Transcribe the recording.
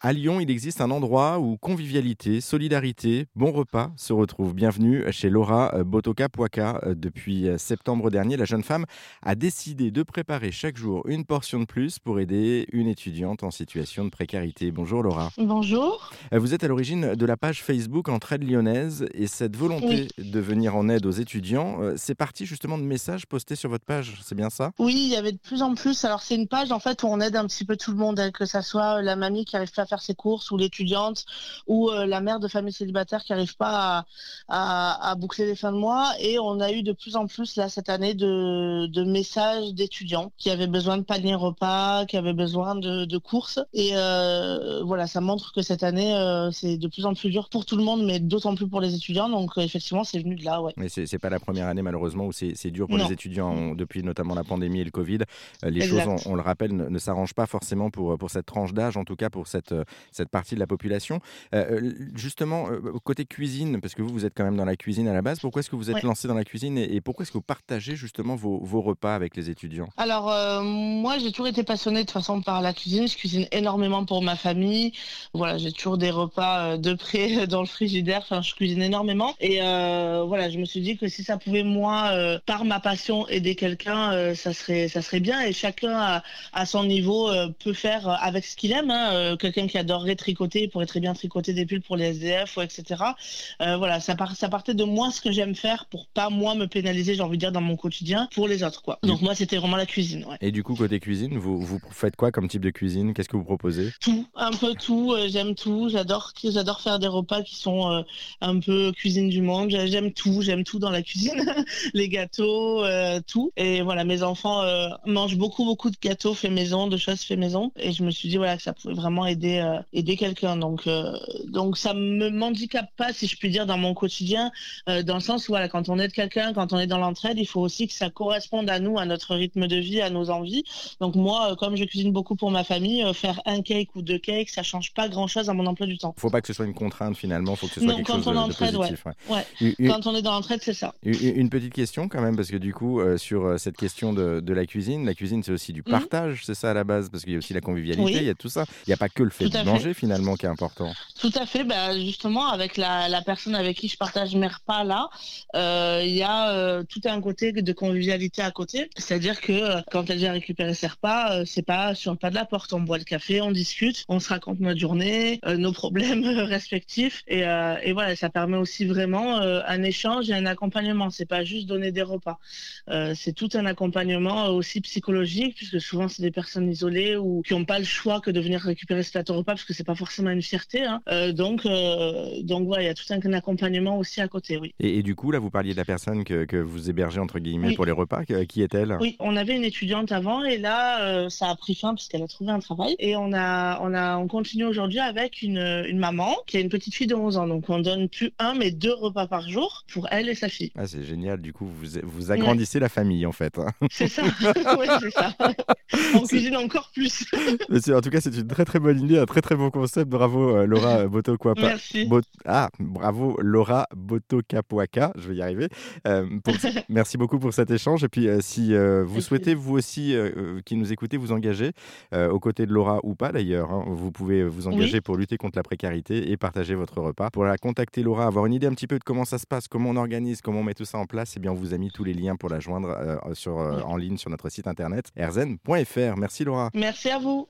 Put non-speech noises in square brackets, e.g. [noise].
À Lyon, il existe un endroit où convivialité, solidarité, bon repas se retrouvent. Bienvenue chez Laura euh, Botoka-Poaka. Euh, depuis euh, septembre dernier, la jeune femme a décidé de préparer chaque jour une portion de plus pour aider une étudiante en situation de précarité. Bonjour Laura. Bonjour. Vous êtes à l'origine de la page Facebook Entraide Lyonnaise et cette volonté de venir en aide aux étudiants, c'est parti justement de messages postés sur votre page, c'est bien ça? Oui, il y avait de plus en plus. Alors c'est une page en fait où on aide un petit peu tout le monde, hein, que ça soit la mamie qui arrive pas faire ses courses ou l'étudiante ou euh, la mère de famille célibataire qui n'arrive pas à, boucler les fins de mois. Et on a eu de plus en plus là cette année de, messages d'étudiants qui avaient besoin de panier repas, qui avaient besoin de, courses. Et euh, voilà, ça montre que cette année euh, c'est de plus en plus dur pour tout le monde, mais d'autant plus pour les étudiants. Donc effectivement, c'est venu de là. Ouais. Mais c'est pas la première année malheureusement où c'est dur pour les étudiants depuis notamment la pandémie et le Covid. les choses, on, le rappelle, ne, ne s'arrangent pas forcément pour, pour cette tranche d'âge, en tout cas pour cette, cette partie de la population. Euh, euh, justement, euh, côté cuisine, parce que vous, vous êtes quand même dans la cuisine à la base, pourquoi est-ce que vous êtes lancé dans la cuisine et, pourquoi est-ce que vous partagez justement vos, repas avec les étudiants? Alors, moi, j'ai toujours été passionnée de façon par la cuisine. Je cuisine énormément pour ma famille. Voilà, j'ai toujours des repas de près [laughs] dans le frigidaire. Enfin, je cuisine énormément. Et voilà, je me suis dit que si ça pouvait, moi, par ma passion, aider quelqu'un, ça, serait, ça serait bien. Et chacun, à, son niveau, peut faire avec ce qu'il aime. Hein. Quelqu'un qui adorerait tricoter pourrait très bien tricoter des pulls pour les SDF, ou etc. Euh, voilà, ça, ça partait de moi ce que j'aime faire pour pas moi me pénaliser, j'ai envie de dire, dans mon quotidien pour les autres. quoi. Donc moi, c'était vraiment la cuisine. Et du coup, côté cuisine, vous, vous faites quoi comme type de cuisine? Qu'est-ce que vous proposez? Tout, un peu tout. Euh, j'aime tout. J'adore, j'adore faire des repas qui sont euh, un peu cuisine du monde. J'aime tout. J'aime tout dans la cuisine. [laughs] les gâteaux, tout. Et voilà, mes enfants mangent beaucoup, beaucoup de gâteaux faits maison, de choses faits maison. Et je me suis dit voilà que ça pouvait vraiment aider euh, aider, quelqu'un. Donc, euh, donc ça me handicape pas, si je puis dire, dans mon quotidien, euh, dans le sens où voilà, quand on aide quelqu'un, quand on est dans l'entraide, il faut aussi que ça corresponde à nous, à notre rythme de vie, à nos envies. Donc moi, comme je cuisine beaucoup pour ma famille, faire un cake ou deux cakes, ça change pas grand-chose à mon emploi du temps. Faut pas que ce soit une contrainte finalement, faut que ce soit quelque chose de, positif. Ouais. Quand on est dans l'entraide, c'est ça. Une, petite question quand même, parce que du coup, sur cette question de, la cuisine, la cuisine c'est aussi du mmh. partage, c'est ça à la base, parce qu'il y a aussi la convivialité, il y a tout ça. Il n'y a pas que le fait de manger finalement qui est important. Tout à fait. Bah, justement, avec la, la, personne avec qui je partage mes repas là, euh, il y a euh, tout un côté de convivialité à côté. C'est-à-dire que euh, quand elle vient récupérer ses repas, c'est pas sur le pas de la porte. On boit le café, on discute, on se raconte notre journée, nos problèmes [laughs] respectifs. Et, et, voilà, ça permet aussi vraiment un échange et un accompagnement. C'est pas juste donner des repas. c'est tout un accompagnement aussi psychologique, puisque souvent c'est des personnes isolées ou qui n'ont pas le choix que de venir récupérer ce plateau repas parce que c'est pas forcément une fierté. Hein. Euh, donc, euh, donc voilà, il y a tout un, accompagnement aussi à côté, oui. Et, du coup, là, vous parliez de la personne que, que vous hébergez entre guillemets pour les repas. Qui est-elle? Oui, on avait une étudiante avant et là, euh, ça a pris fin puisqu'elle a trouvé un travail. Et on a, on a, on continue aujourd'hui avec une, une maman qui a une petite fille de 11 ans. Donc, on donne plus un mais deux repas par jour pour elle et sa fille. Ah, c'est génial. Du coup, vous, vous agrandissez la famille en fait. Hein. C'est ça. [laughs] c'est ça. [laughs] On cuisine encore plus. en tout cas, c'est une très très bonne idée, très très bon concept. Bravo euh, Laura [laughs] Boto Merci. Ah, bravo Laura Boto Capuaca. Je vais y arriver. Euh, [laughs] merci beaucoup pour cet échange. Et puis, euh, si vous souhaitez vous aussi, qui nous écoutez, vous engager aux côtés de Laura ou pas d'ailleurs, hein, vous pouvez vous engager pour lutter contre la précarité et partager votre repas. Pour la contacter Laura, avoir une idée un petit peu de comment ça se passe, comment on organise, comment on met tout ça en place, eh bien on vous a mis tous les liens pour la joindre sur, en ligne sur notre site internet erzen.fr. Merci Laura. Merci à vous.